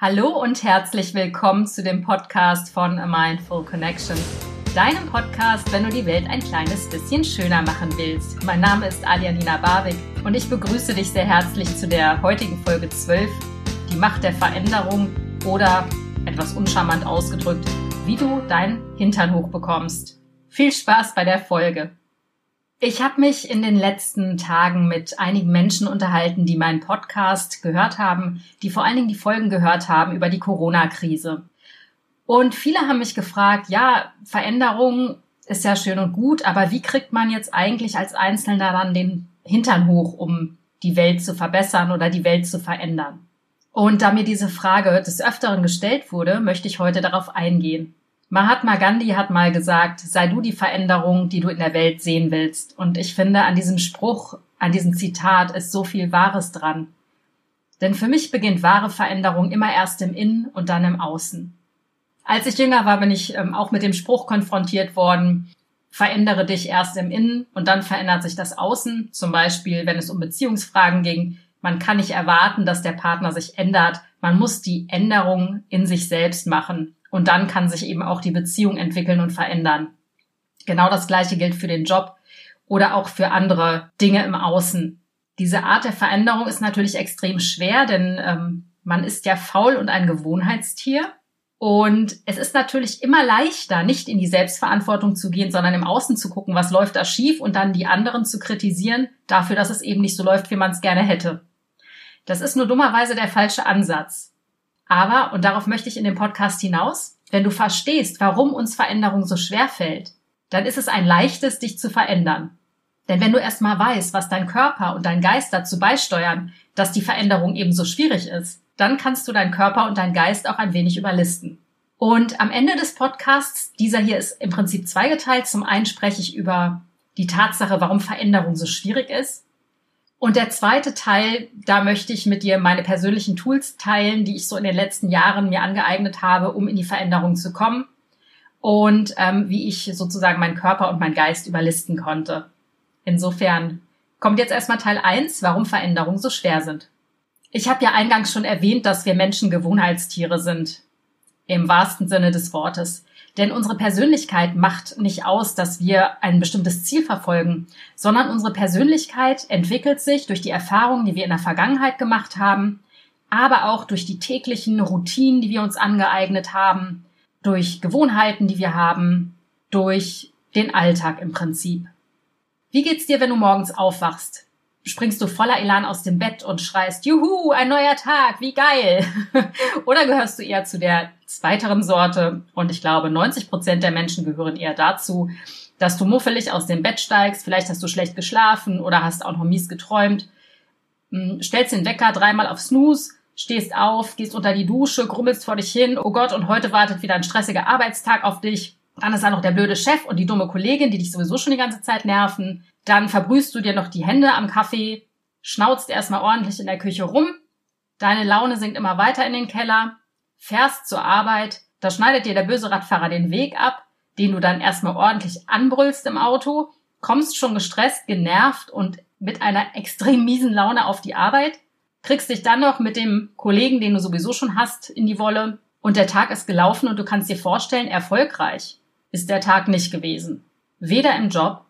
Hallo und herzlich willkommen zu dem Podcast von A Mindful Connection. Deinem Podcast, wenn du die Welt ein kleines bisschen schöner machen willst. Mein Name ist Alianina Barwick und ich begrüße dich sehr herzlich zu der heutigen Folge 12, die Macht der Veränderung oder etwas uncharmant ausgedrückt, wie du dein Hintern hochbekommst. Viel Spaß bei der Folge. Ich habe mich in den letzten Tagen mit einigen Menschen unterhalten, die meinen Podcast gehört haben, die vor allen Dingen die Folgen gehört haben über die Corona-Krise. Und viele haben mich gefragt, ja, Veränderung ist ja schön und gut, aber wie kriegt man jetzt eigentlich als Einzelner dann den Hintern hoch, um die Welt zu verbessern oder die Welt zu verändern? Und da mir diese Frage des Öfteren gestellt wurde, möchte ich heute darauf eingehen. Mahatma Gandhi hat mal gesagt, sei du die Veränderung, die du in der Welt sehen willst. Und ich finde, an diesem Spruch, an diesem Zitat ist so viel Wahres dran. Denn für mich beginnt wahre Veränderung immer erst im Innen und dann im Außen. Als ich jünger war, bin ich ähm, auch mit dem Spruch konfrontiert worden, verändere dich erst im Innen und dann verändert sich das Außen. Zum Beispiel, wenn es um Beziehungsfragen ging. Man kann nicht erwarten, dass der Partner sich ändert. Man muss die Änderung in sich selbst machen. Und dann kann sich eben auch die Beziehung entwickeln und verändern. Genau das Gleiche gilt für den Job oder auch für andere Dinge im Außen. Diese Art der Veränderung ist natürlich extrem schwer, denn ähm, man ist ja faul und ein Gewohnheitstier. Und es ist natürlich immer leichter, nicht in die Selbstverantwortung zu gehen, sondern im Außen zu gucken, was läuft da schief und dann die anderen zu kritisieren dafür, dass es eben nicht so läuft, wie man es gerne hätte. Das ist nur dummerweise der falsche Ansatz. Aber, und darauf möchte ich in dem Podcast hinaus, wenn du verstehst, warum uns Veränderung so schwer fällt, dann ist es ein leichtes, dich zu verändern. Denn wenn du erstmal weißt, was dein Körper und dein Geist dazu beisteuern, dass die Veränderung eben so schwierig ist, dann kannst du deinen Körper und deinen Geist auch ein wenig überlisten. Und am Ende des Podcasts, dieser hier ist im Prinzip zweigeteilt. Zum einen spreche ich über die Tatsache, warum Veränderung so schwierig ist. Und der zweite Teil, da möchte ich mit dir meine persönlichen Tools teilen, die ich so in den letzten Jahren mir angeeignet habe, um in die Veränderung zu kommen und ähm, wie ich sozusagen meinen Körper und meinen Geist überlisten konnte. Insofern kommt jetzt erstmal Teil eins, warum Veränderungen so schwer sind. Ich habe ja eingangs schon erwähnt, dass wir Menschen Gewohnheitstiere sind, im wahrsten Sinne des Wortes. Denn unsere Persönlichkeit macht nicht aus, dass wir ein bestimmtes Ziel verfolgen, sondern unsere Persönlichkeit entwickelt sich durch die Erfahrungen, die wir in der Vergangenheit gemacht haben, aber auch durch die täglichen Routinen, die wir uns angeeignet haben, durch Gewohnheiten, die wir haben, durch den Alltag im Prinzip. Wie geht's dir, wenn du morgens aufwachst? Springst du voller Elan aus dem Bett und schreist, Juhu, ein neuer Tag, wie geil. Oder gehörst du eher zu der zweiteren Sorte? Und ich glaube, 90 Prozent der Menschen gehören eher dazu, dass du muffelig aus dem Bett steigst, vielleicht hast du schlecht geschlafen oder hast auch noch mies geträumt, hm, stellst den Wecker dreimal auf Snooze, stehst auf, gehst unter die Dusche, grummelst vor dich hin, oh Gott, und heute wartet wieder ein stressiger Arbeitstag auf dich. Dann ist da noch der blöde Chef und die dumme Kollegin, die dich sowieso schon die ganze Zeit nerven. Dann verbrühst du dir noch die Hände am Kaffee, schnauzt erstmal ordentlich in der Küche rum, deine Laune sinkt immer weiter in den Keller, fährst zur Arbeit, da schneidet dir der böse Radfahrer den Weg ab, den du dann erstmal ordentlich anbrüllst im Auto, kommst schon gestresst, genervt und mit einer extrem miesen Laune auf die Arbeit, kriegst dich dann noch mit dem Kollegen, den du sowieso schon hast, in die Wolle. Und der Tag ist gelaufen und du kannst dir vorstellen, erfolgreich ist der Tag nicht gewesen. Weder im Job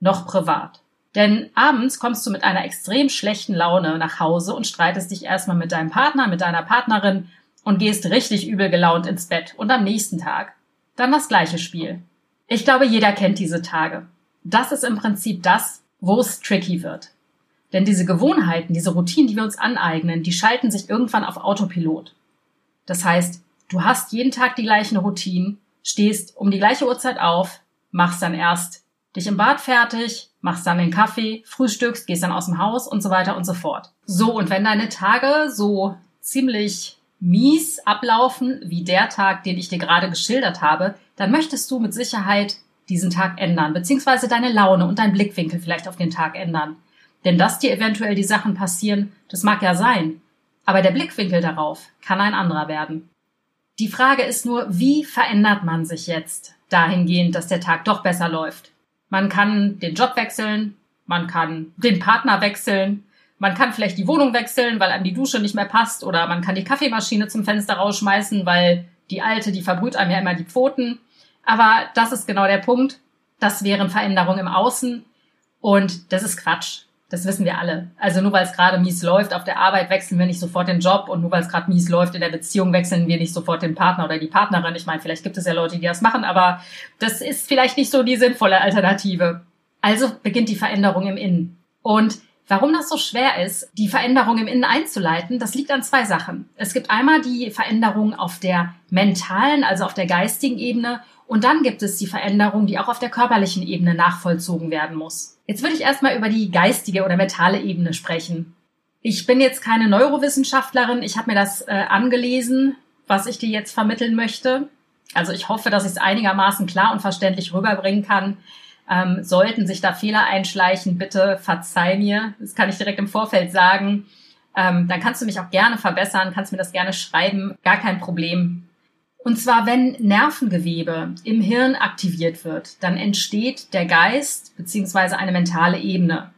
noch privat. Denn abends kommst du mit einer extrem schlechten Laune nach Hause und streitest dich erstmal mit deinem Partner, mit deiner Partnerin und gehst richtig übel gelaunt ins Bett und am nächsten Tag dann das gleiche Spiel. Ich glaube, jeder kennt diese Tage. Das ist im Prinzip das, wo es tricky wird. Denn diese Gewohnheiten, diese Routinen, die wir uns aneignen, die schalten sich irgendwann auf Autopilot. Das heißt, du hast jeden Tag die gleichen Routinen, stehst um die gleiche Uhrzeit auf, machst dann erst dich im Bad fertig, machst dann den Kaffee, frühstückst, gehst dann aus dem Haus und so weiter und so fort. So, und wenn deine Tage so ziemlich mies ablaufen wie der Tag, den ich dir gerade geschildert habe, dann möchtest du mit Sicherheit diesen Tag ändern, beziehungsweise deine Laune und dein Blickwinkel vielleicht auf den Tag ändern. Denn dass dir eventuell die Sachen passieren, das mag ja sein. Aber der Blickwinkel darauf kann ein anderer werden. Die Frage ist nur, wie verändert man sich jetzt dahingehend, dass der Tag doch besser läuft? Man kann den Job wechseln, man kann den Partner wechseln, Man kann vielleicht die Wohnung wechseln, weil einem die Dusche nicht mehr passt oder man kann die Kaffeemaschine zum Fenster rausschmeißen, weil die alte, die verbrüht einem ja immer die Pfoten. Aber das ist genau der Punkt. Das wären Veränderungen im Außen und das ist Quatsch. Das wissen wir alle. Also nur weil es gerade mies läuft auf der Arbeit, wechseln wir nicht sofort den Job und nur weil es gerade mies läuft in der Beziehung, wechseln wir nicht sofort den Partner oder die Partnerin. Ich meine, vielleicht gibt es ja Leute, die das machen, aber das ist vielleicht nicht so die sinnvolle Alternative. Also beginnt die Veränderung im Innen. Und Warum das so schwer ist, die Veränderung im Innen einzuleiten, das liegt an zwei Sachen. Es gibt einmal die Veränderung auf der mentalen, also auf der geistigen Ebene und dann gibt es die Veränderung, die auch auf der körperlichen Ebene nachvollzogen werden muss. Jetzt würde ich erstmal über die geistige oder mentale Ebene sprechen. Ich bin jetzt keine Neurowissenschaftlerin, ich habe mir das äh, angelesen, was ich dir jetzt vermitteln möchte. Also ich hoffe, dass ich es einigermaßen klar und verständlich rüberbringen kann. Ähm, sollten sich da Fehler einschleichen, bitte verzeih mir. Das kann ich direkt im Vorfeld sagen. Ähm, dann kannst du mich auch gerne verbessern, kannst mir das gerne schreiben, gar kein Problem. Und zwar, wenn Nervengewebe im Hirn aktiviert wird, dann entsteht der Geist beziehungsweise eine mentale Ebene.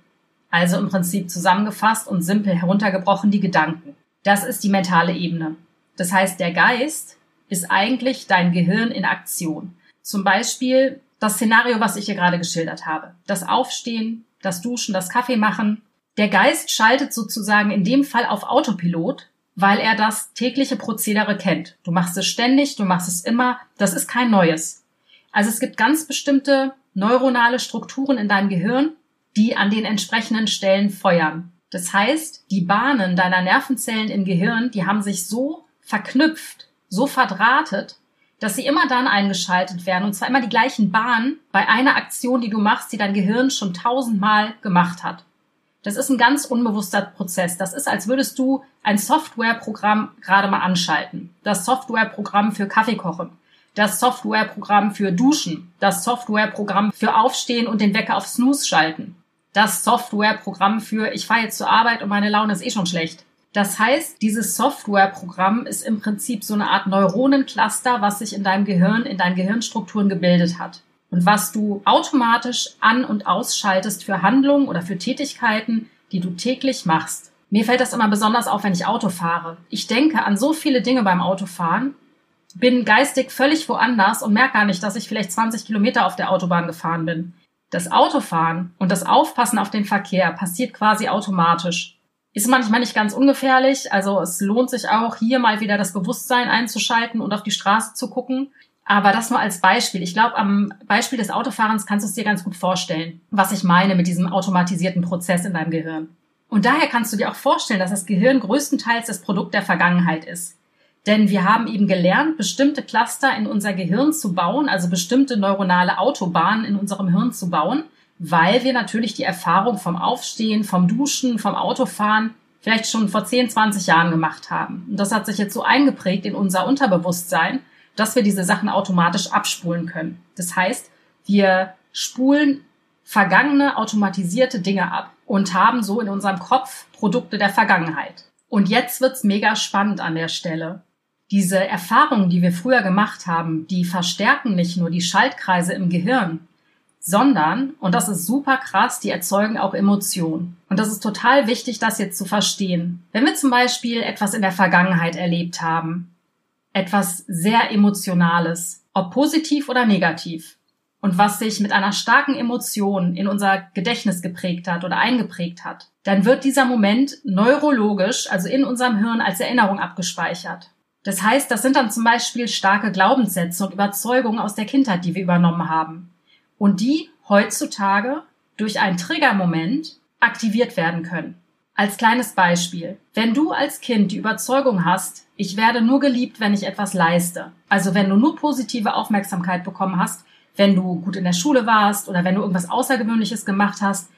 Also im Prinzip zusammengefasst und simpel heruntergebrochen die Gedanken. Das ist die mentale Ebene. Das heißt, der Geist ist eigentlich dein Gehirn in Aktion. Zum Beispiel das Szenario, was ich hier gerade geschildert habe. Das Aufstehen, das Duschen, das Kaffee machen. Der Geist schaltet sozusagen in dem Fall auf Autopilot, weil er das tägliche Prozedere kennt. Du machst es ständig, du machst es immer. Das ist kein Neues. Also es gibt ganz bestimmte neuronale Strukturen in deinem Gehirn, die an den entsprechenden Stellen feuern. Das heißt, die Bahnen deiner Nervenzellen im Gehirn, die haben sich so verknüpft, so verdrahtet, dass sie immer dann eingeschaltet werden, und zwar immer die gleichen Bahnen bei einer Aktion, die du machst, die dein Gehirn schon tausendmal gemacht hat. Das ist ein ganz unbewusster Prozess. Das ist, als würdest du ein Softwareprogramm gerade mal anschalten. Das Softwareprogramm für Kaffee kochen. Das Softwareprogramm für Duschen. Das Softwareprogramm für Aufstehen und den Wecker auf Snooze schalten. Das Softwareprogramm für ich fahre jetzt zur Arbeit und meine Laune ist eh schon schlecht. Das heißt, dieses Softwareprogramm ist im Prinzip so eine Art Neuronencluster, was sich in deinem Gehirn, in deinen Gehirnstrukturen gebildet hat. Und was du automatisch an- und ausschaltest für Handlungen oder für Tätigkeiten, die du täglich machst. Mir fällt das immer besonders auf, wenn ich Auto fahre. Ich denke an so viele Dinge beim Autofahren, bin geistig völlig woanders und merke gar nicht, dass ich vielleicht 20 Kilometer auf der Autobahn gefahren bin. Das Autofahren und das Aufpassen auf den Verkehr passiert quasi automatisch. Ist manchmal nicht ganz ungefährlich. Also es lohnt sich auch, hier mal wieder das Bewusstsein einzuschalten und auf die Straße zu gucken. Aber das nur als Beispiel. Ich glaube, am Beispiel des Autofahrens kannst du es dir ganz gut vorstellen, was ich meine mit diesem automatisierten Prozess in deinem Gehirn. Und daher kannst du dir auch vorstellen, dass das Gehirn größtenteils das Produkt der Vergangenheit ist. Denn wir haben eben gelernt, bestimmte Cluster in unser Gehirn zu bauen, also bestimmte neuronale Autobahnen in unserem Hirn zu bauen, weil wir natürlich die Erfahrung vom Aufstehen, vom Duschen, vom Autofahren vielleicht schon vor 10, 20 Jahren gemacht haben. Und das hat sich jetzt so eingeprägt in unser Unterbewusstsein, dass wir diese Sachen automatisch abspulen können. Das heißt, wir spulen vergangene automatisierte Dinge ab und haben so in unserem Kopf Produkte der Vergangenheit. Und jetzt wird's mega spannend an der Stelle. Diese Erfahrungen, die wir früher gemacht haben, die verstärken nicht nur die Schaltkreise im Gehirn, sondern, und das ist super krass, die erzeugen auch Emotionen. Und das ist total wichtig, das jetzt zu verstehen. Wenn wir zum Beispiel etwas in der Vergangenheit erlebt haben, etwas sehr Emotionales, ob positiv oder negativ, und was sich mit einer starken Emotion in unser Gedächtnis geprägt hat oder eingeprägt hat, dann wird dieser Moment neurologisch, also in unserem Hirn als Erinnerung abgespeichert. Das heißt, das sind dann zum Beispiel starke Glaubenssätze und Überzeugungen aus der Kindheit, die wir übernommen haben und die heutzutage durch einen Triggermoment aktiviert werden können. Als kleines Beispiel. Wenn du als Kind die Überzeugung hast, ich werde nur geliebt, wenn ich etwas leiste. Also wenn du nur positive Aufmerksamkeit bekommen hast, wenn du gut in der Schule warst oder wenn du irgendwas Außergewöhnliches gemacht hast,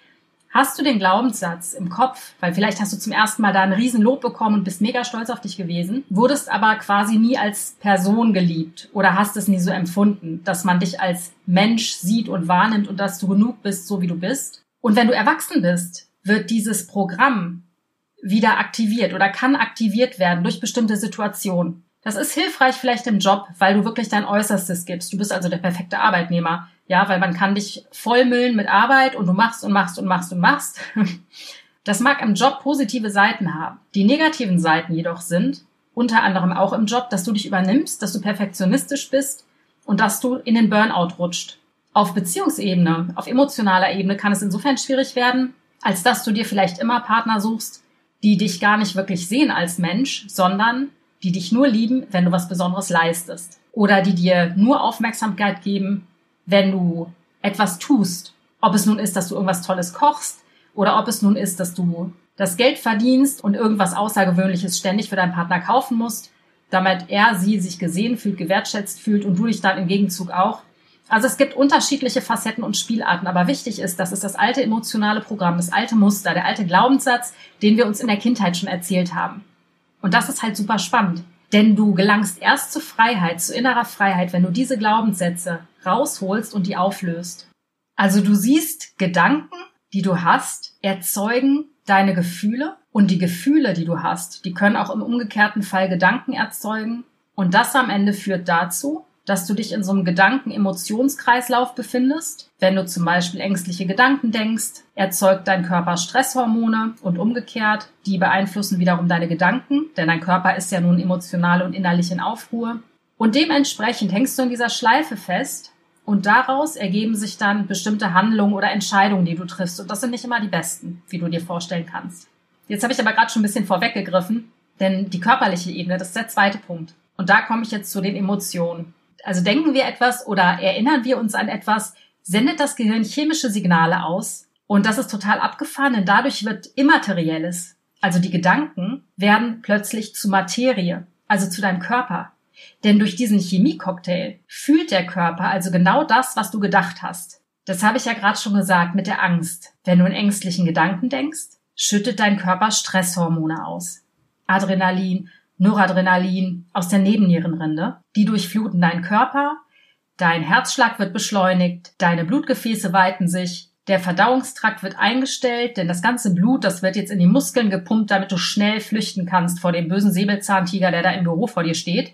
Hast du den Glaubenssatz im Kopf, weil vielleicht hast du zum ersten Mal da ein Riesenlob bekommen und bist mega stolz auf dich gewesen, wurdest aber quasi nie als Person geliebt oder hast es nie so empfunden, dass man dich als Mensch sieht und wahrnimmt und dass du genug bist, so wie du bist. Und wenn du erwachsen bist, wird dieses Programm wieder aktiviert oder kann aktiviert werden durch bestimmte Situationen. Das ist hilfreich vielleicht im Job, weil du wirklich dein Äußerstes gibst. Du bist also der perfekte Arbeitnehmer. Ja, weil man kann dich vollmüllen mit Arbeit und du machst und machst und machst und machst. Das mag im Job positive Seiten haben. Die negativen Seiten jedoch sind, unter anderem auch im Job, dass du dich übernimmst, dass du perfektionistisch bist und dass du in den Burnout rutscht. Auf Beziehungsebene, auf emotionaler Ebene kann es insofern schwierig werden, als dass du dir vielleicht immer Partner suchst, die dich gar nicht wirklich sehen als Mensch, sondern die dich nur lieben, wenn du was Besonderes leistest. Oder die dir nur Aufmerksamkeit geben, wenn du etwas tust. Ob es nun ist, dass du irgendwas Tolles kochst oder ob es nun ist, dass du das Geld verdienst und irgendwas Außergewöhnliches ständig für deinen Partner kaufen musst, damit er sie sich gesehen fühlt, gewertschätzt fühlt und du dich dann im Gegenzug auch. Also es gibt unterschiedliche Facetten und Spielarten, aber wichtig ist, dass es das alte emotionale Programm, das alte Muster, der alte Glaubenssatz, den wir uns in der Kindheit schon erzählt haben. Und das ist halt super spannend. Denn du gelangst erst zur Freiheit, zu innerer Freiheit, wenn du diese Glaubenssätze rausholst und die auflöst. Also du siehst Gedanken, die du hast, erzeugen deine Gefühle und die Gefühle, die du hast, die können auch im umgekehrten Fall Gedanken erzeugen und das am Ende führt dazu, dass du dich in so einem Gedanken-Emotionskreislauf befindest. Wenn du zum Beispiel ängstliche Gedanken denkst, erzeugt dein Körper Stresshormone und umgekehrt, die beeinflussen wiederum deine Gedanken, denn dein Körper ist ja nun emotional und innerlich in Aufruhr. Und dementsprechend hängst du in dieser Schleife fest und daraus ergeben sich dann bestimmte Handlungen oder Entscheidungen, die du triffst. Und das sind nicht immer die besten, wie du dir vorstellen kannst. Jetzt habe ich aber gerade schon ein bisschen vorweggegriffen, denn die körperliche Ebene, das ist der zweite Punkt. Und da komme ich jetzt zu den Emotionen. Also denken wir etwas oder erinnern wir uns an etwas, sendet das Gehirn chemische Signale aus. Und das ist total abgefahren, denn dadurch wird Immaterielles, also die Gedanken, werden plötzlich zu Materie, also zu deinem Körper. Denn durch diesen Chemiecocktail fühlt der Körper also genau das, was du gedacht hast. Das habe ich ja gerade schon gesagt mit der Angst. Wenn du in ängstlichen Gedanken denkst, schüttet dein Körper Stresshormone aus. Adrenalin, Noradrenalin aus der Nebennierenrinde. Die durchfluten deinen Körper, dein Herzschlag wird beschleunigt, deine Blutgefäße weiten sich, der Verdauungstrakt wird eingestellt, denn das ganze Blut, das wird jetzt in die Muskeln gepumpt, damit du schnell flüchten kannst vor dem bösen Säbelzahntiger, der da im Büro vor dir steht.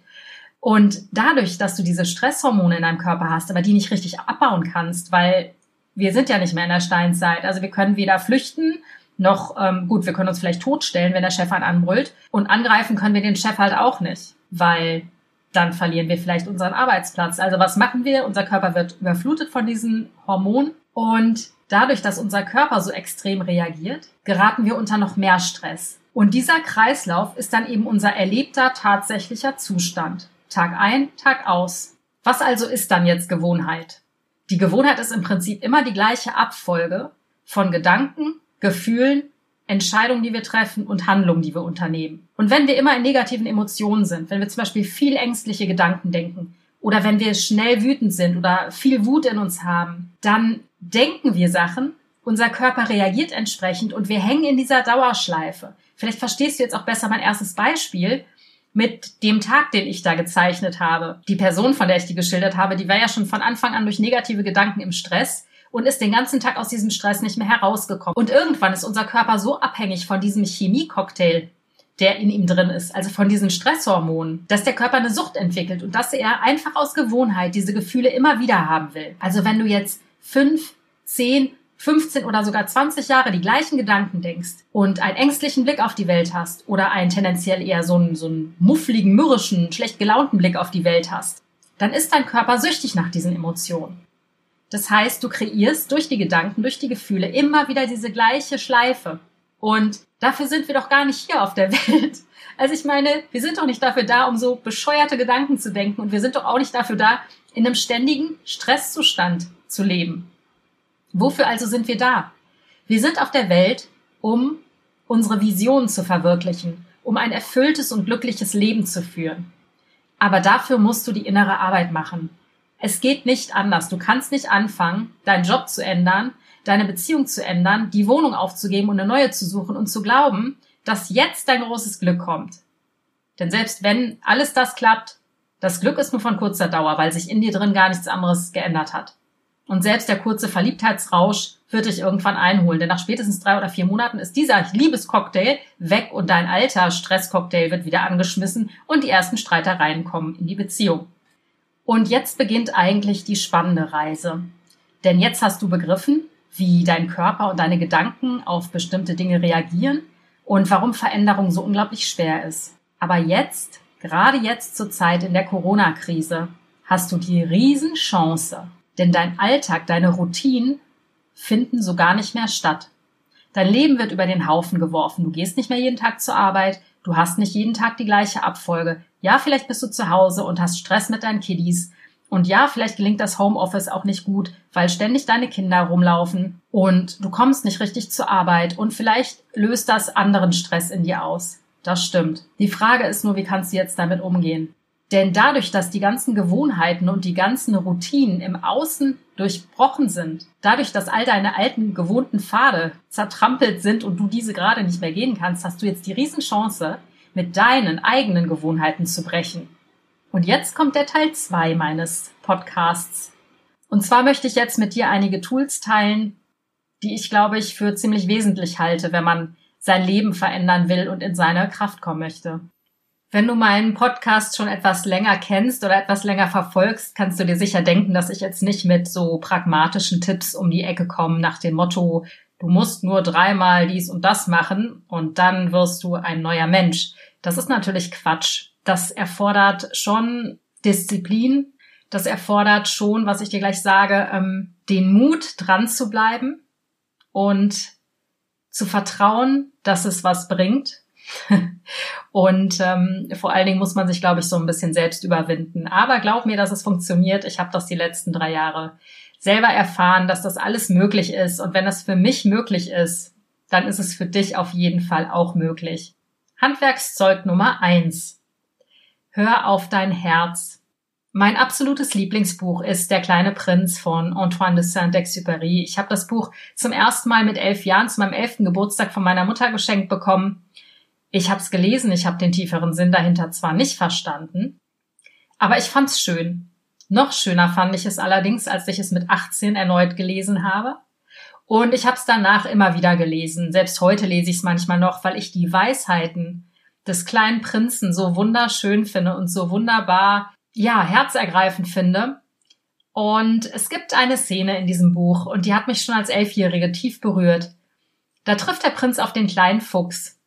Und dadurch, dass du diese Stresshormone in deinem Körper hast, aber die nicht richtig abbauen kannst, weil wir sind ja nicht mehr in der Steinzeit. Also wir können weder flüchten, noch, ähm, gut, wir können uns vielleicht totstellen, wenn der Chef einen anbrüllt. Und angreifen können wir den Chef halt auch nicht, weil dann verlieren wir vielleicht unseren Arbeitsplatz. Also was machen wir? Unser Körper wird überflutet von diesen Hormonen und dadurch, dass unser Körper so extrem reagiert, geraten wir unter noch mehr Stress. Und dieser Kreislauf ist dann eben unser erlebter tatsächlicher Zustand. Tag ein, Tag aus. Was also ist dann jetzt Gewohnheit? Die Gewohnheit ist im Prinzip immer die gleiche Abfolge von Gedanken, Gefühlen, Entscheidungen, die wir treffen und Handlungen, die wir unternehmen. Und wenn wir immer in negativen Emotionen sind, wenn wir zum Beispiel viel ängstliche Gedanken denken oder wenn wir schnell wütend sind oder viel Wut in uns haben, dann denken wir Sachen, unser Körper reagiert entsprechend und wir hängen in dieser Dauerschleife. Vielleicht verstehst du jetzt auch besser mein erstes Beispiel mit dem Tag, den ich da gezeichnet habe. Die Person, von der ich die geschildert habe, die war ja schon von Anfang an durch negative Gedanken im Stress und ist den ganzen Tag aus diesem Stress nicht mehr herausgekommen. Und irgendwann ist unser Körper so abhängig von diesem Chemiecocktail, der in ihm drin ist, also von diesen Stresshormonen, dass der Körper eine Sucht entwickelt und dass er einfach aus Gewohnheit diese Gefühle immer wieder haben will. Also wenn du jetzt fünf, zehn 15 oder sogar 20 Jahre die gleichen Gedanken denkst und einen ängstlichen Blick auf die Welt hast oder einen tendenziell eher so einen, so einen muffligen, mürrischen, schlecht gelaunten Blick auf die Welt hast, dann ist dein Körper süchtig nach diesen Emotionen. Das heißt, du kreierst durch die Gedanken, durch die Gefühle immer wieder diese gleiche Schleife. Und dafür sind wir doch gar nicht hier auf der Welt. Also ich meine, wir sind doch nicht dafür da, um so bescheuerte Gedanken zu denken und wir sind doch auch nicht dafür da, in einem ständigen Stresszustand zu leben. Wofür also sind wir da? Wir sind auf der Welt, um unsere Visionen zu verwirklichen, um ein erfülltes und glückliches Leben zu führen. Aber dafür musst du die innere Arbeit machen. Es geht nicht anders. Du kannst nicht anfangen, deinen Job zu ändern, deine Beziehung zu ändern, die Wohnung aufzugeben und eine neue zu suchen und zu glauben, dass jetzt dein großes Glück kommt. Denn selbst wenn alles das klappt, das Glück ist nur von kurzer Dauer, weil sich in dir drin gar nichts anderes geändert hat. Und selbst der kurze Verliebtheitsrausch wird dich irgendwann einholen, denn nach spätestens drei oder vier Monaten ist dieser Liebescocktail weg und dein alter Stresscocktail wird wieder angeschmissen und die ersten Streitereien kommen in die Beziehung. Und jetzt beginnt eigentlich die spannende Reise. Denn jetzt hast du begriffen, wie dein Körper und deine Gedanken auf bestimmte Dinge reagieren und warum Veränderung so unglaublich schwer ist. Aber jetzt, gerade jetzt zur Zeit in der Corona-Krise, hast du die Riesenchance, denn dein Alltag, deine Routinen finden so gar nicht mehr statt. Dein Leben wird über den Haufen geworfen. Du gehst nicht mehr jeden Tag zur Arbeit. Du hast nicht jeden Tag die gleiche Abfolge. Ja, vielleicht bist du zu Hause und hast Stress mit deinen Kiddies. Und ja, vielleicht gelingt das Homeoffice auch nicht gut, weil ständig deine Kinder rumlaufen und du kommst nicht richtig zur Arbeit und vielleicht löst das anderen Stress in dir aus. Das stimmt. Die Frage ist nur, wie kannst du jetzt damit umgehen? Denn dadurch, dass die ganzen Gewohnheiten und die ganzen Routinen im Außen durchbrochen sind, dadurch, dass all deine alten gewohnten Pfade zertrampelt sind und du diese gerade nicht mehr gehen kannst, hast du jetzt die Riesenchance, mit deinen eigenen Gewohnheiten zu brechen. Und jetzt kommt der Teil zwei meines Podcasts. Und zwar möchte ich jetzt mit dir einige Tools teilen, die ich glaube ich für ziemlich wesentlich halte, wenn man sein Leben verändern will und in seine Kraft kommen möchte. Wenn du meinen Podcast schon etwas länger kennst oder etwas länger verfolgst, kannst du dir sicher denken, dass ich jetzt nicht mit so pragmatischen Tipps um die Ecke komme nach dem Motto, du musst nur dreimal dies und das machen und dann wirst du ein neuer Mensch. Das ist natürlich Quatsch. Das erfordert schon Disziplin. Das erfordert schon, was ich dir gleich sage, ähm, den Mut, dran zu bleiben und zu vertrauen, dass es was bringt und ähm, vor allen Dingen muss man sich, glaube ich, so ein bisschen selbst überwinden. Aber glaub mir, dass es funktioniert. Ich habe das die letzten drei Jahre selber erfahren, dass das alles möglich ist. Und wenn das für mich möglich ist, dann ist es für dich auf jeden Fall auch möglich. Handwerkszeug Nummer eins: Hör auf dein Herz. Mein absolutes Lieblingsbuch ist Der kleine Prinz von Antoine de Saint-Exupéry. Ich habe das Buch zum ersten Mal mit elf Jahren zu meinem elften Geburtstag von meiner Mutter geschenkt bekommen ich habe es gelesen, ich habe den tieferen Sinn dahinter zwar nicht verstanden, aber ich fand's schön. Noch schöner fand ich es allerdings, als ich es mit 18 erneut gelesen habe. Und ich habe es danach immer wieder gelesen. Selbst heute lese ich es manchmal noch, weil ich die Weisheiten des kleinen Prinzen so wunderschön finde und so wunderbar, ja, herzergreifend finde. Und es gibt eine Szene in diesem Buch und die hat mich schon als Elfjährige tief berührt. Da trifft der Prinz auf den kleinen Fuchs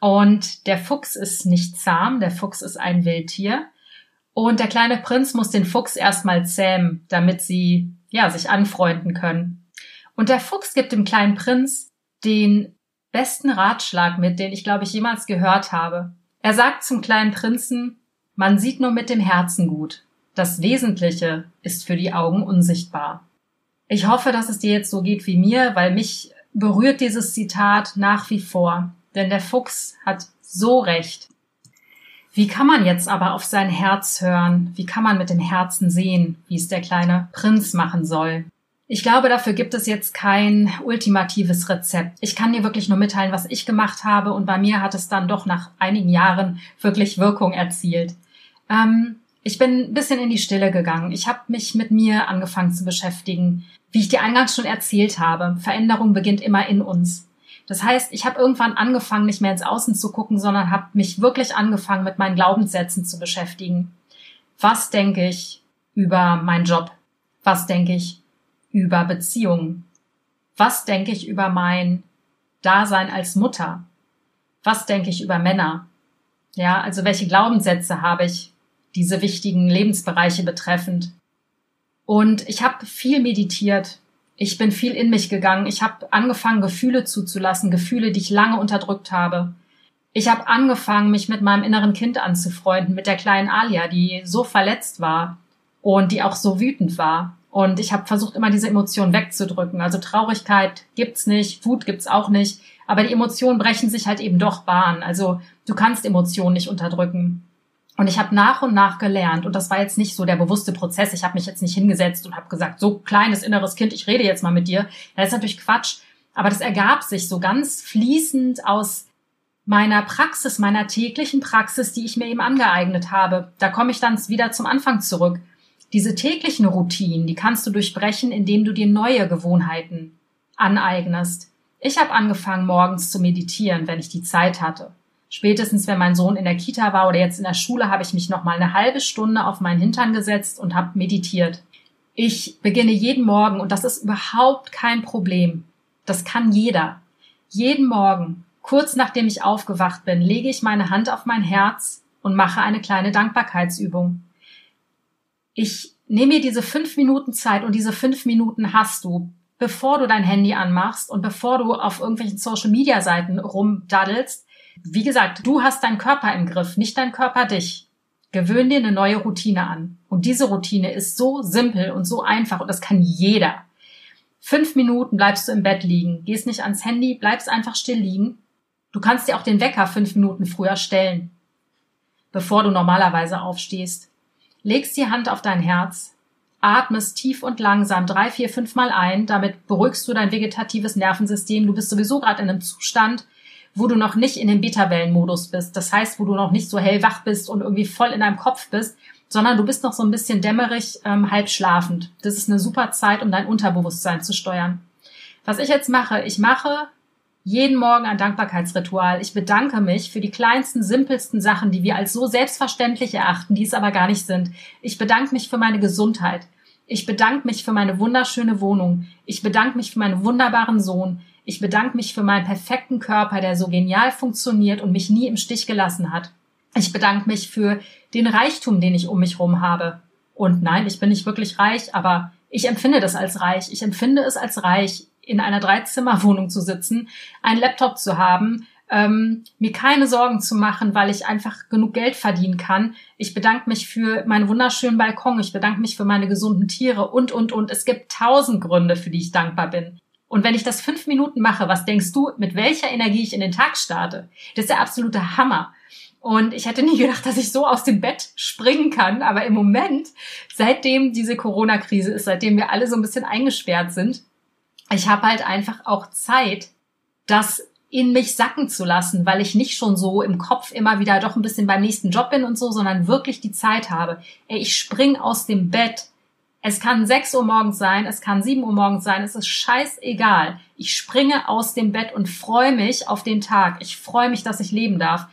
und der Fuchs ist nicht zahm, der Fuchs ist ein Wildtier. Und der kleine Prinz muss den Fuchs erstmal zähmen, damit sie, ja, sich anfreunden können. Und der Fuchs gibt dem kleinen Prinz den besten Ratschlag mit, den ich glaube ich jemals gehört habe. Er sagt zum kleinen Prinzen, man sieht nur mit dem Herzen gut. Das Wesentliche ist für die Augen unsichtbar. Ich hoffe, dass es dir jetzt so geht wie mir, weil mich berührt dieses Zitat nach wie vor. Denn der Fuchs hat so recht. Wie kann man jetzt aber auf sein Herz hören? Wie kann man mit dem Herzen sehen, wie es der kleine Prinz machen soll? Ich glaube, dafür gibt es jetzt kein ultimatives Rezept. Ich kann dir wirklich nur mitteilen, was ich gemacht habe und bei mir hat es dann doch nach einigen Jahren wirklich Wirkung erzielt. Ähm, ich bin ein bisschen in die Stille gegangen. Ich habe mich mit mir angefangen zu beschäftigen. Wie ich dir eingangs schon erzählt habe, Veränderung beginnt immer in uns. Das heißt, ich habe irgendwann angefangen, nicht mehr ins Außen zu gucken, sondern habe mich wirklich angefangen, mit meinen Glaubenssätzen zu beschäftigen. Was denke ich über meinen Job? Was denke ich über Beziehungen? Was denke ich über mein Dasein als Mutter? Was denke ich über Männer? Ja, also welche Glaubenssätze habe ich diese wichtigen Lebensbereiche betreffend? Und ich habe viel meditiert, ich bin viel in mich gegangen. Ich habe angefangen, Gefühle zuzulassen, Gefühle, die ich lange unterdrückt habe. Ich habe angefangen, mich mit meinem inneren Kind anzufreunden, mit der kleinen Alia, die so verletzt war und die auch so wütend war. Und ich habe versucht, immer diese Emotionen wegzudrücken. Also Traurigkeit gibt's nicht, Wut gibt's auch nicht, aber die Emotionen brechen sich halt eben doch Bahn. Also du kannst Emotionen nicht unterdrücken. Und ich habe nach und nach gelernt, und das war jetzt nicht so der bewusste Prozess, ich habe mich jetzt nicht hingesetzt und habe gesagt, so kleines inneres Kind, ich rede jetzt mal mit dir. Das ist natürlich Quatsch, aber das ergab sich so ganz fließend aus meiner Praxis, meiner täglichen Praxis, die ich mir eben angeeignet habe. Da komme ich dann wieder zum Anfang zurück. Diese täglichen Routinen, die kannst du durchbrechen, indem du dir neue Gewohnheiten aneignest. Ich habe angefangen, morgens zu meditieren, wenn ich die Zeit hatte. Spätestens, wenn mein Sohn in der Kita war oder jetzt in der Schule, habe ich mich noch mal eine halbe Stunde auf meinen Hintern gesetzt und habe meditiert. Ich beginne jeden Morgen und das ist überhaupt kein Problem. Das kann jeder. Jeden Morgen, kurz nachdem ich aufgewacht bin, lege ich meine Hand auf mein Herz und mache eine kleine Dankbarkeitsübung. Ich nehme mir diese fünf Minuten Zeit und diese fünf Minuten hast du, bevor du dein Handy anmachst und bevor du auf irgendwelchen Social Media Seiten rumdaddelst. Wie gesagt, du hast deinen Körper im Griff, nicht dein Körper dich. Gewöhn dir eine neue Routine an. Und diese Routine ist so simpel und so einfach und das kann jeder. Fünf Minuten bleibst du im Bett liegen, gehst nicht ans Handy, bleibst einfach still liegen. Du kannst dir auch den Wecker fünf Minuten früher stellen, bevor du normalerweise aufstehst. Legst die Hand auf dein Herz, atmest tief und langsam drei, vier, fünf Mal ein, damit beruhigst du dein vegetatives Nervensystem. Du bist sowieso gerade in einem Zustand, wo du noch nicht in dem Beta-Wellen-Modus bist. Das heißt, wo du noch nicht so hellwach bist und irgendwie voll in deinem Kopf bist, sondern du bist noch so ein bisschen dämmerig, ähm, halb schlafend. Das ist eine super Zeit, um dein Unterbewusstsein zu steuern. Was ich jetzt mache, ich mache jeden Morgen ein Dankbarkeitsritual. Ich bedanke mich für die kleinsten, simpelsten Sachen, die wir als so selbstverständlich erachten, die es aber gar nicht sind. Ich bedanke mich für meine Gesundheit. Ich bedanke mich für meine wunderschöne Wohnung. Ich bedanke mich für meinen wunderbaren Sohn. Ich bedanke mich für meinen perfekten Körper, der so genial funktioniert und mich nie im Stich gelassen hat. Ich bedanke mich für den Reichtum, den ich um mich herum habe. Und nein, ich bin nicht wirklich reich, aber ich empfinde das als reich. Ich empfinde es als reich, in einer Dreizimmerwohnung zu sitzen, einen Laptop zu haben, ähm, mir keine Sorgen zu machen, weil ich einfach genug Geld verdienen kann. Ich bedanke mich für meinen wunderschönen Balkon. Ich bedanke mich für meine gesunden Tiere und, und, und. Es gibt tausend Gründe, für die ich dankbar bin. Und wenn ich das fünf Minuten mache, was denkst du, mit welcher Energie ich in den Tag starte? Das ist der absolute Hammer. Und ich hätte nie gedacht, dass ich so aus dem Bett springen kann. Aber im Moment, seitdem diese Corona-Krise ist, seitdem wir alle so ein bisschen eingesperrt sind, ich habe halt einfach auch Zeit, das in mich sacken zu lassen, weil ich nicht schon so im Kopf immer wieder doch ein bisschen beim nächsten Job bin und so, sondern wirklich die Zeit habe. Ey, ich spring aus dem Bett es kann 6 Uhr morgens sein, es kann 7 Uhr morgens sein, es ist scheißegal. Ich springe aus dem Bett und freue mich auf den Tag. Ich freue mich, dass ich leben darf.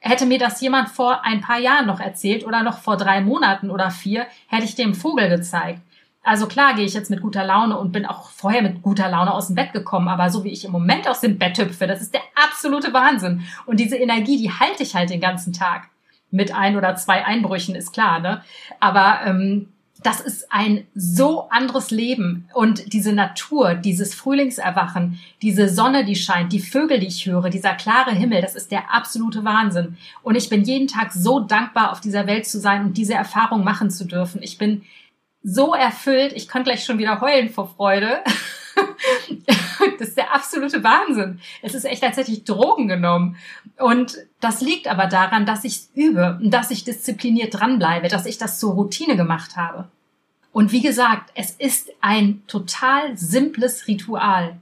Hätte mir das jemand vor ein paar Jahren noch erzählt oder noch vor drei Monaten oder vier, hätte ich dem Vogel gezeigt. Also klar gehe ich jetzt mit guter Laune und bin auch vorher mit guter Laune aus dem Bett gekommen, aber so wie ich im Moment aus dem Bett hüpfe, das ist der absolute Wahnsinn. Und diese Energie, die halte ich halt den ganzen Tag. Mit ein oder zwei Einbrüchen ist klar, ne? Aber ähm, das ist ein so anderes Leben. Und diese Natur, dieses Frühlingserwachen, diese Sonne, die scheint, die Vögel, die ich höre, dieser klare Himmel, das ist der absolute Wahnsinn. Und ich bin jeden Tag so dankbar, auf dieser Welt zu sein und diese Erfahrung machen zu dürfen. Ich bin so erfüllt, ich könnte gleich schon wieder heulen vor Freude. das ist der absolute Wahnsinn. Es ist echt, als hätte ich Drogen genommen. Und das liegt aber daran, dass ich es übe und dass ich diszipliniert dranbleibe, dass ich das zur Routine gemacht habe. Und wie gesagt, es ist ein total simples Ritual.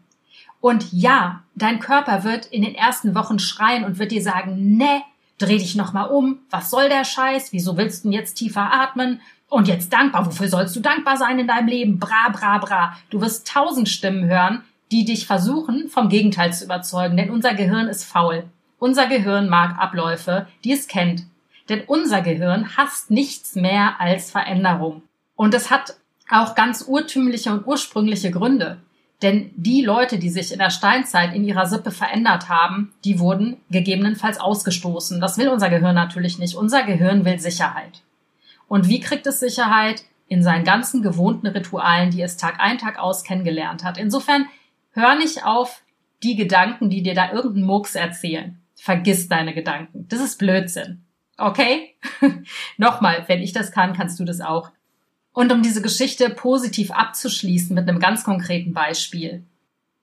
Und ja, dein Körper wird in den ersten Wochen schreien und wird dir sagen, ne, dreh dich nochmal um, was soll der Scheiß, wieso willst du jetzt tiefer atmen, und jetzt dankbar. Wofür sollst du dankbar sein in deinem Leben? Bra, bra, bra. Du wirst tausend Stimmen hören, die dich versuchen, vom Gegenteil zu überzeugen. Denn unser Gehirn ist faul. Unser Gehirn mag Abläufe, die es kennt. Denn unser Gehirn hasst nichts mehr als Veränderung. Und es hat auch ganz urtümliche und ursprüngliche Gründe. Denn die Leute, die sich in der Steinzeit in ihrer Sippe verändert haben, die wurden gegebenenfalls ausgestoßen. Das will unser Gehirn natürlich nicht. Unser Gehirn will Sicherheit. Und wie kriegt es Sicherheit? In seinen ganzen gewohnten Ritualen, die es Tag ein, Tag aus kennengelernt hat. Insofern hör nicht auf die Gedanken, die dir da irgendeinen Murks erzählen. Vergiss deine Gedanken. Das ist Blödsinn. Okay? Nochmal, wenn ich das kann, kannst du das auch. Und um diese Geschichte positiv abzuschließen mit einem ganz konkreten Beispiel.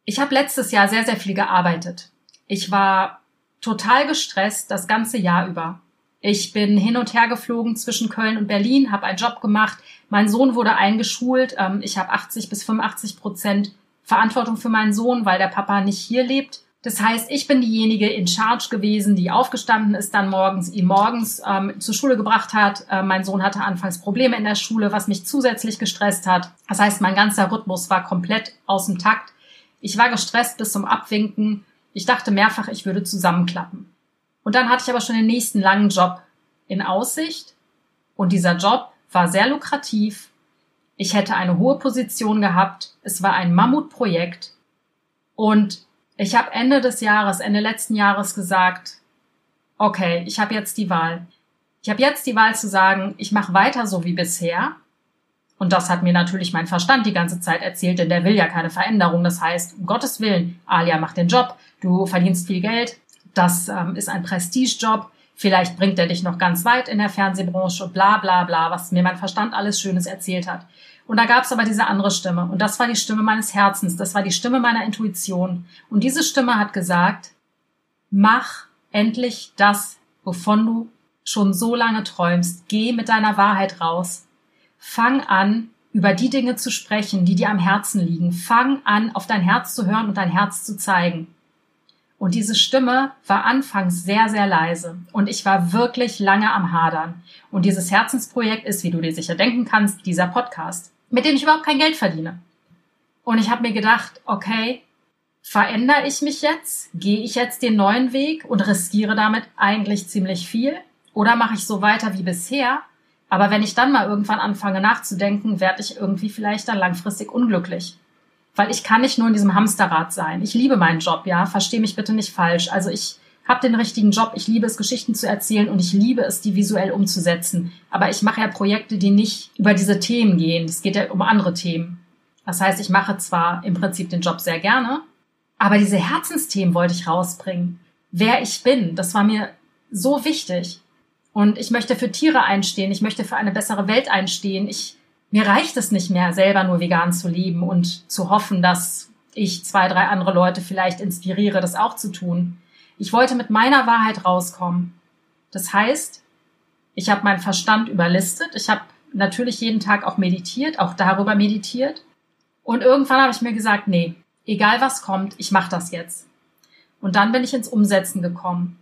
Ich habe letztes Jahr sehr, sehr viel gearbeitet. Ich war total gestresst das ganze Jahr über. Ich bin hin und her geflogen zwischen Köln und Berlin, habe einen Job gemacht. Mein Sohn wurde eingeschult. Ähm, ich habe 80 bis 85 Prozent Verantwortung für meinen Sohn, weil der Papa nicht hier lebt. Das heißt, ich bin diejenige in Charge gewesen, die aufgestanden ist, dann morgens ihn morgens ähm, zur Schule gebracht hat. Äh, mein Sohn hatte anfangs Probleme in der Schule, was mich zusätzlich gestresst hat. Das heißt, mein ganzer Rhythmus war komplett aus dem Takt. Ich war gestresst bis zum Abwinken. Ich dachte mehrfach, ich würde zusammenklappen. Und dann hatte ich aber schon den nächsten langen Job in Aussicht. Und dieser Job war sehr lukrativ. Ich hätte eine hohe Position gehabt. Es war ein Mammutprojekt. Und ich habe Ende des Jahres, Ende letzten Jahres gesagt, okay, ich habe jetzt die Wahl. Ich habe jetzt die Wahl zu sagen, ich mache weiter so wie bisher. Und das hat mir natürlich mein Verstand die ganze Zeit erzählt, denn der will ja keine Veränderung. Das heißt, um Gottes Willen, Alia macht den Job, du verdienst viel Geld, das ähm, ist ein Prestigejob, vielleicht bringt er dich noch ganz weit in der Fernsehbranche, bla bla bla, was mir mein Verstand alles Schönes erzählt hat. Und da gab es aber diese andere Stimme. Und das war die Stimme meines Herzens, das war die Stimme meiner Intuition. Und diese Stimme hat gesagt, mach endlich das, wovon du schon so lange träumst. Geh mit deiner Wahrheit raus. Fang an, über die Dinge zu sprechen, die dir am Herzen liegen. Fang an, auf dein Herz zu hören und dein Herz zu zeigen. Und diese Stimme war anfangs sehr, sehr leise. Und ich war wirklich lange am Hadern. Und dieses Herzensprojekt ist, wie du dir sicher denken kannst, dieser Podcast, mit dem ich überhaupt kein Geld verdiene. Und ich habe mir gedacht, okay, verändere ich mich jetzt? Gehe ich jetzt den neuen Weg und riskiere damit eigentlich ziemlich viel? Oder mache ich so weiter wie bisher? Aber wenn ich dann mal irgendwann anfange nachzudenken, werde ich irgendwie vielleicht dann langfristig unglücklich weil ich kann nicht nur in diesem Hamsterrad sein. Ich liebe meinen Job, ja, verstehe mich bitte nicht falsch. Also ich habe den richtigen Job, ich liebe es, Geschichten zu erzählen und ich liebe es, die visuell umzusetzen. Aber ich mache ja Projekte, die nicht über diese Themen gehen. Es geht ja um andere Themen. Das heißt, ich mache zwar im Prinzip den Job sehr gerne, aber diese Herzensthemen wollte ich rausbringen. Wer ich bin, das war mir so wichtig. Und ich möchte für Tiere einstehen, ich möchte für eine bessere Welt einstehen. Ich mir reicht es nicht mehr, selber nur vegan zu leben und zu hoffen, dass ich zwei, drei andere Leute vielleicht inspiriere, das auch zu tun. Ich wollte mit meiner Wahrheit rauskommen. Das heißt, ich habe meinen Verstand überlistet. Ich habe natürlich jeden Tag auch meditiert, auch darüber meditiert. Und irgendwann habe ich mir gesagt, nee, egal was kommt, ich mache das jetzt. Und dann bin ich ins Umsetzen gekommen.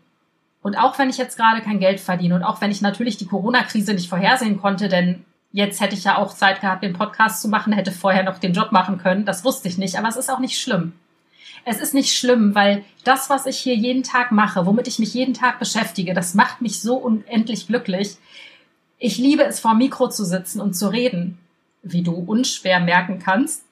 Und auch wenn ich jetzt gerade kein Geld verdiene und auch wenn ich natürlich die Corona-Krise nicht vorhersehen konnte, denn Jetzt hätte ich ja auch Zeit gehabt, den Podcast zu machen, hätte vorher noch den Job machen können. Das wusste ich nicht, aber es ist auch nicht schlimm. Es ist nicht schlimm, weil das, was ich hier jeden Tag mache, womit ich mich jeden Tag beschäftige, das macht mich so unendlich glücklich. Ich liebe es, vor Mikro zu sitzen und zu reden, wie du unschwer merken kannst.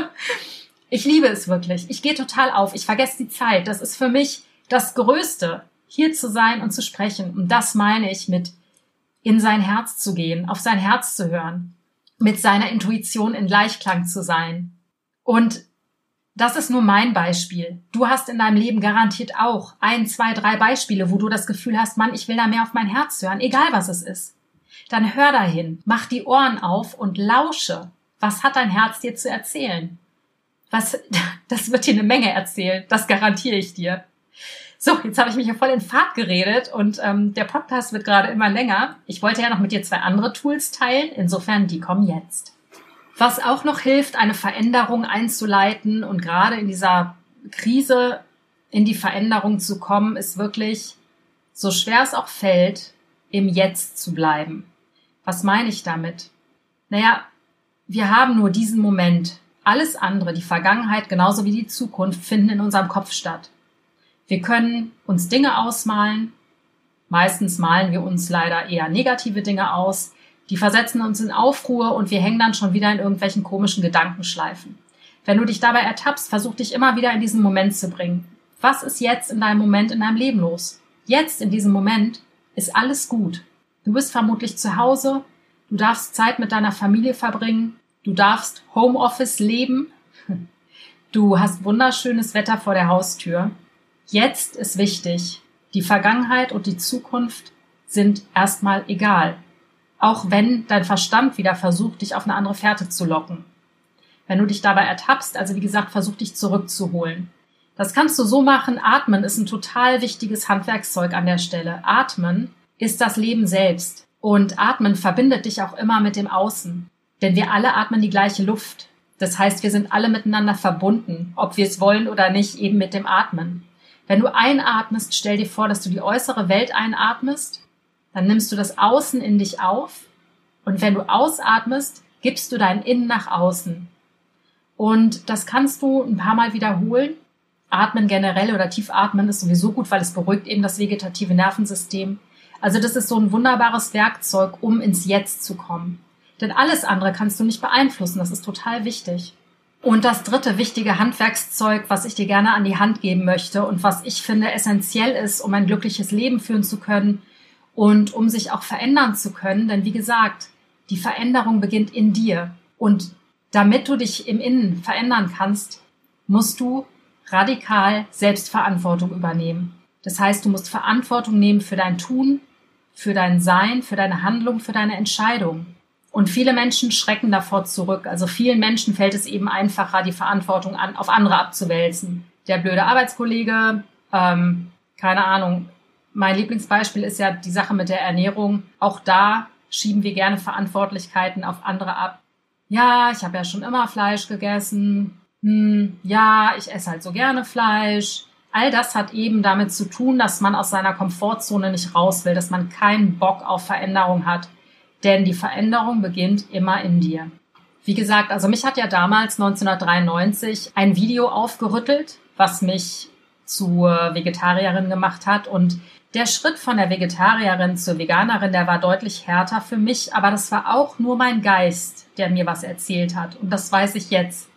ich liebe es wirklich. Ich gehe total auf. Ich vergesse die Zeit. Das ist für mich das Größte, hier zu sein und zu sprechen. Und das meine ich mit in sein Herz zu gehen, auf sein Herz zu hören, mit seiner Intuition in Gleichklang zu sein. Und das ist nur mein Beispiel. Du hast in deinem Leben garantiert auch ein, zwei, drei Beispiele, wo du das Gefühl hast, Mann, ich will da mehr auf mein Herz hören, egal was es ist. Dann hör dahin, mach die Ohren auf und lausche. Was hat dein Herz dir zu erzählen? Was, das wird dir eine Menge erzählen, das garantiere ich dir. So, jetzt habe ich mich hier voll in Fahrt geredet und ähm, der Podcast wird gerade immer länger. Ich wollte ja noch mit dir zwei andere Tools teilen, insofern die kommen jetzt. Was auch noch hilft, eine Veränderung einzuleiten und gerade in dieser Krise in die Veränderung zu kommen, ist wirklich, so schwer es auch fällt, im Jetzt zu bleiben. Was meine ich damit? Naja, wir haben nur diesen Moment. Alles andere, die Vergangenheit genauso wie die Zukunft, finden in unserem Kopf statt. Wir können uns Dinge ausmalen. Meistens malen wir uns leider eher negative Dinge aus. Die versetzen uns in Aufruhr und wir hängen dann schon wieder in irgendwelchen komischen Gedankenschleifen. Wenn du dich dabei ertappst, versuch dich immer wieder in diesen Moment zu bringen. Was ist jetzt in deinem Moment in deinem Leben los? Jetzt, in diesem Moment, ist alles gut. Du bist vermutlich zu Hause, du darfst Zeit mit deiner Familie verbringen, du darfst Homeoffice leben, du hast wunderschönes Wetter vor der Haustür Jetzt ist wichtig. Die Vergangenheit und die Zukunft sind erstmal egal. Auch wenn dein Verstand wieder versucht, dich auf eine andere Fährte zu locken. Wenn du dich dabei ertappst, also wie gesagt, versuch dich zurückzuholen. Das kannst du so machen. Atmen ist ein total wichtiges Handwerkszeug an der Stelle. Atmen ist das Leben selbst. Und Atmen verbindet dich auch immer mit dem Außen. Denn wir alle atmen die gleiche Luft. Das heißt, wir sind alle miteinander verbunden, ob wir es wollen oder nicht, eben mit dem Atmen. Wenn du einatmest, stell dir vor, dass du die äußere Welt einatmest, dann nimmst du das Außen in dich auf und wenn du ausatmest, gibst du dein Innen nach außen. Und das kannst du ein paar Mal wiederholen. Atmen generell oder Tiefatmen ist sowieso gut, weil es beruhigt eben das vegetative Nervensystem. Also das ist so ein wunderbares Werkzeug, um ins Jetzt zu kommen. Denn alles andere kannst du nicht beeinflussen. Das ist total wichtig. Und das dritte wichtige Handwerkszeug, was ich dir gerne an die Hand geben möchte und was ich finde essentiell ist, um ein glückliches Leben führen zu können und um sich auch verändern zu können. Denn wie gesagt, die Veränderung beginnt in dir. Und damit du dich im Innen verändern kannst, musst du radikal Selbstverantwortung übernehmen. Das heißt, du musst Verantwortung nehmen für dein Tun, für dein Sein, für deine Handlung, für deine Entscheidung. Und viele Menschen schrecken davor zurück. Also vielen Menschen fällt es eben einfacher, die Verantwortung an, auf andere abzuwälzen. Der blöde Arbeitskollege, ähm, keine Ahnung. Mein Lieblingsbeispiel ist ja die Sache mit der Ernährung. Auch da schieben wir gerne Verantwortlichkeiten auf andere ab. Ja, ich habe ja schon immer Fleisch gegessen. Hm, ja, ich esse halt so gerne Fleisch. All das hat eben damit zu tun, dass man aus seiner Komfortzone nicht raus will, dass man keinen Bock auf Veränderung hat denn die Veränderung beginnt immer in dir. Wie gesagt, also mich hat ja damals 1993 ein Video aufgerüttelt, was mich zur Vegetarierin gemacht hat und der Schritt von der Vegetarierin zur Veganerin, der war deutlich härter für mich, aber das war auch nur mein Geist, der mir was erzählt hat und das weiß ich jetzt.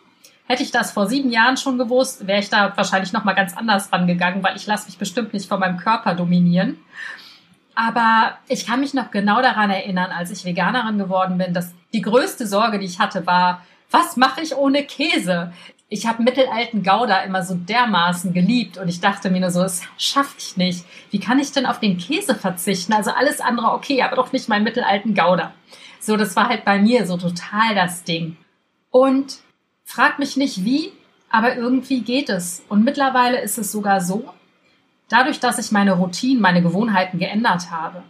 Hätte ich das vor sieben Jahren schon gewusst, wäre ich da wahrscheinlich noch mal ganz anders rangegangen, weil ich lasse mich bestimmt nicht von meinem Körper dominieren. Aber ich kann mich noch genau daran erinnern, als ich Veganerin geworden bin, dass die größte Sorge, die ich hatte, war, was mache ich ohne Käse? Ich habe mittelalten Gouda immer so dermaßen geliebt und ich dachte mir nur so, das schaffe ich nicht. Wie kann ich denn auf den Käse verzichten? Also alles andere okay, aber doch nicht meinen mittelalten Gouda. So, das war halt bei mir so total das Ding. Und frag mich nicht wie, aber irgendwie geht es. Und mittlerweile ist es sogar so, Dadurch, dass ich meine Routinen, meine Gewohnheiten geändert habe,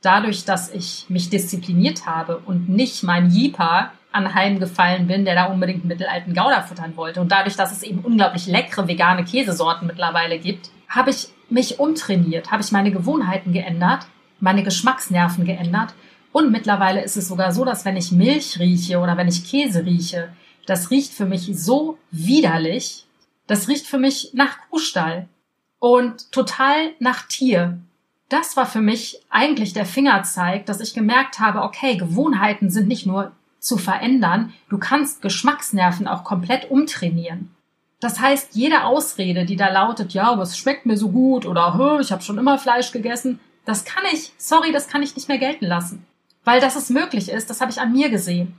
dadurch, dass ich mich diszipliniert habe und nicht mein Jeeper anheimgefallen bin, der da unbedingt mittelalten Gouda futtern wollte und dadurch, dass es eben unglaublich leckere vegane Käsesorten mittlerweile gibt, habe ich mich umtrainiert, habe ich meine Gewohnheiten geändert, meine Geschmacksnerven geändert und mittlerweile ist es sogar so, dass wenn ich Milch rieche oder wenn ich Käse rieche, das riecht für mich so widerlich, das riecht für mich nach Kuhstall und total nach Tier. Das war für mich eigentlich der Fingerzeig, dass ich gemerkt habe, okay, Gewohnheiten sind nicht nur zu verändern, du kannst Geschmacksnerven auch komplett umtrainieren. Das heißt, jede Ausrede, die da lautet, ja, was schmeckt mir so gut oder ich habe schon immer Fleisch gegessen, das kann ich, sorry, das kann ich nicht mehr gelten lassen. Weil dass es möglich ist, das habe ich an mir gesehen.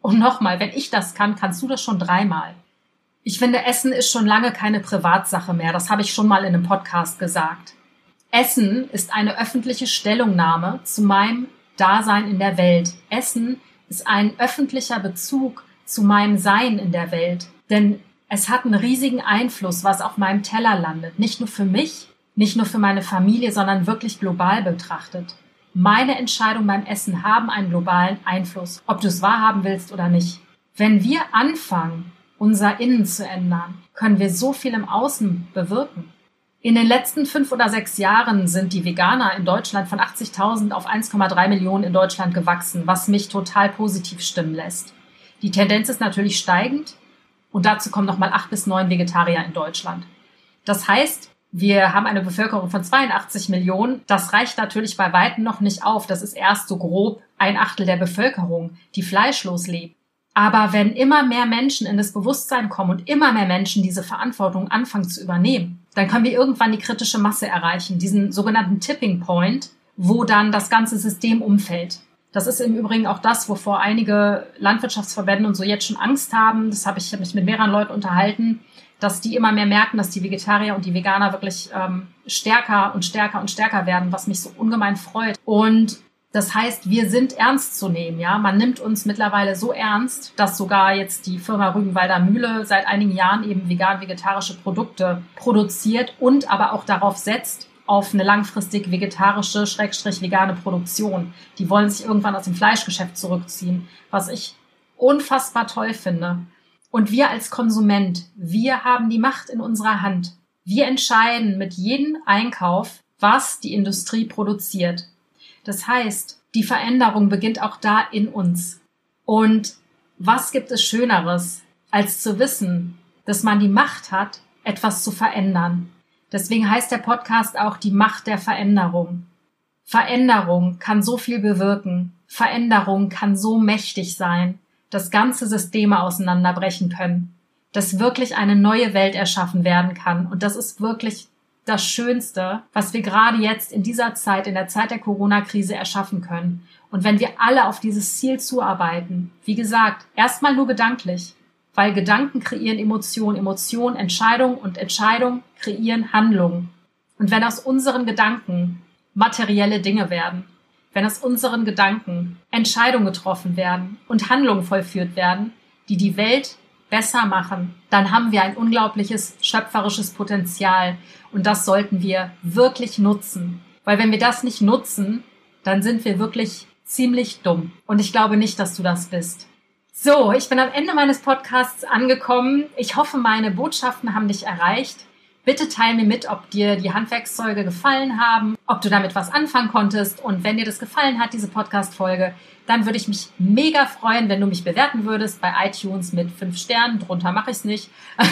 Und nochmal, wenn ich das kann, kannst du das schon dreimal. Ich finde, Essen ist schon lange keine Privatsache mehr. Das habe ich schon mal in einem Podcast gesagt. Essen ist eine öffentliche Stellungnahme zu meinem Dasein in der Welt. Essen ist ein öffentlicher Bezug zu meinem Sein in der Welt. Denn es hat einen riesigen Einfluss, was auf meinem Teller landet. Nicht nur für mich, nicht nur für meine Familie, sondern wirklich global betrachtet. Meine Entscheidungen beim Essen haben einen globalen Einfluss, ob du es wahrhaben willst oder nicht. Wenn wir anfangen, unser Innen zu ändern, können wir so viel im Außen bewirken. In den letzten fünf oder sechs Jahren sind die Veganer in Deutschland von 80.000 auf 1,3 Millionen in Deutschland gewachsen, was mich total positiv stimmen lässt. Die Tendenz ist natürlich steigend und dazu kommen nochmal acht bis neun Vegetarier in Deutschland. Das heißt, wir haben eine Bevölkerung von 82 Millionen. Das reicht natürlich bei weitem noch nicht auf. Das ist erst so grob ein Achtel der Bevölkerung, die fleischlos lebt. Aber wenn immer mehr Menschen in das Bewusstsein kommen und immer mehr Menschen diese Verantwortung anfangen zu übernehmen, dann können wir irgendwann die kritische Masse erreichen, diesen sogenannten Tipping Point, wo dann das ganze System umfällt. Das ist im Übrigen auch das, wovor einige Landwirtschaftsverbände und so jetzt schon Angst haben. Das habe ich, hab mich mit mehreren Leuten unterhalten, dass die immer mehr merken, dass die Vegetarier und die Veganer wirklich ähm, stärker und stärker und stärker werden, was mich so ungemein freut. Und das heißt, wir sind ernst zu nehmen, ja. Man nimmt uns mittlerweile so ernst, dass sogar jetzt die Firma Rügenwalder Mühle seit einigen Jahren eben vegan-vegetarische Produkte produziert und aber auch darauf setzt, auf eine langfristig vegetarische, schrägstrich vegane Produktion. Die wollen sich irgendwann aus dem Fleischgeschäft zurückziehen, was ich unfassbar toll finde. Und wir als Konsument, wir haben die Macht in unserer Hand. Wir entscheiden mit jedem Einkauf, was die Industrie produziert. Das heißt, die Veränderung beginnt auch da in uns. Und was gibt es Schöneres, als zu wissen, dass man die Macht hat, etwas zu verändern? Deswegen heißt der Podcast auch die Macht der Veränderung. Veränderung kann so viel bewirken. Veränderung kann so mächtig sein, dass ganze Systeme auseinanderbrechen können, dass wirklich eine neue Welt erschaffen werden kann. Und das ist wirklich das Schönste, was wir gerade jetzt in dieser Zeit, in der Zeit der Corona-Krise erschaffen können. Und wenn wir alle auf dieses Ziel zuarbeiten, wie gesagt, erstmal nur gedanklich, weil Gedanken kreieren Emotionen, Emotionen Entscheidung und Entscheidung kreieren Handlungen. Und wenn aus unseren Gedanken materielle Dinge werden, wenn aus unseren Gedanken Entscheidungen getroffen werden und Handlungen vollführt werden, die die Welt besser machen, dann haben wir ein unglaubliches schöpferisches Potenzial und das sollten wir wirklich nutzen. Weil wenn wir das nicht nutzen, dann sind wir wirklich ziemlich dumm. Und ich glaube nicht, dass du das bist. So, ich bin am Ende meines Podcasts angekommen. Ich hoffe, meine Botschaften haben dich erreicht. Bitte teile mir mit, ob dir die Handwerkszeuge gefallen haben, ob du damit was anfangen konntest. Und wenn dir das gefallen hat, diese Podcast-Folge, dann würde ich mich mega freuen, wenn du mich bewerten würdest bei iTunes mit fünf Sternen. Drunter mache ich es nicht.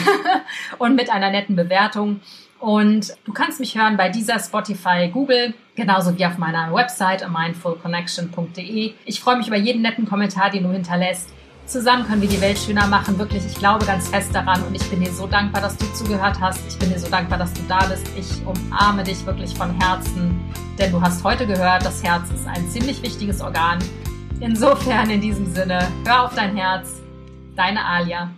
und mit einer netten Bewertung. Und du kannst mich hören bei dieser Spotify, Google, genauso wie auf meiner Website mindfulconnection.de. Ich freue mich über jeden netten Kommentar, den du hinterlässt. Zusammen können wir die Welt schöner machen. Wirklich, ich glaube ganz fest daran und ich bin dir so dankbar, dass du zugehört hast. Ich bin dir so dankbar, dass du da bist. Ich umarme dich wirklich von Herzen, denn du hast heute gehört, das Herz ist ein ziemlich wichtiges Organ. Insofern in diesem Sinne, hör auf dein Herz. Deine Alia.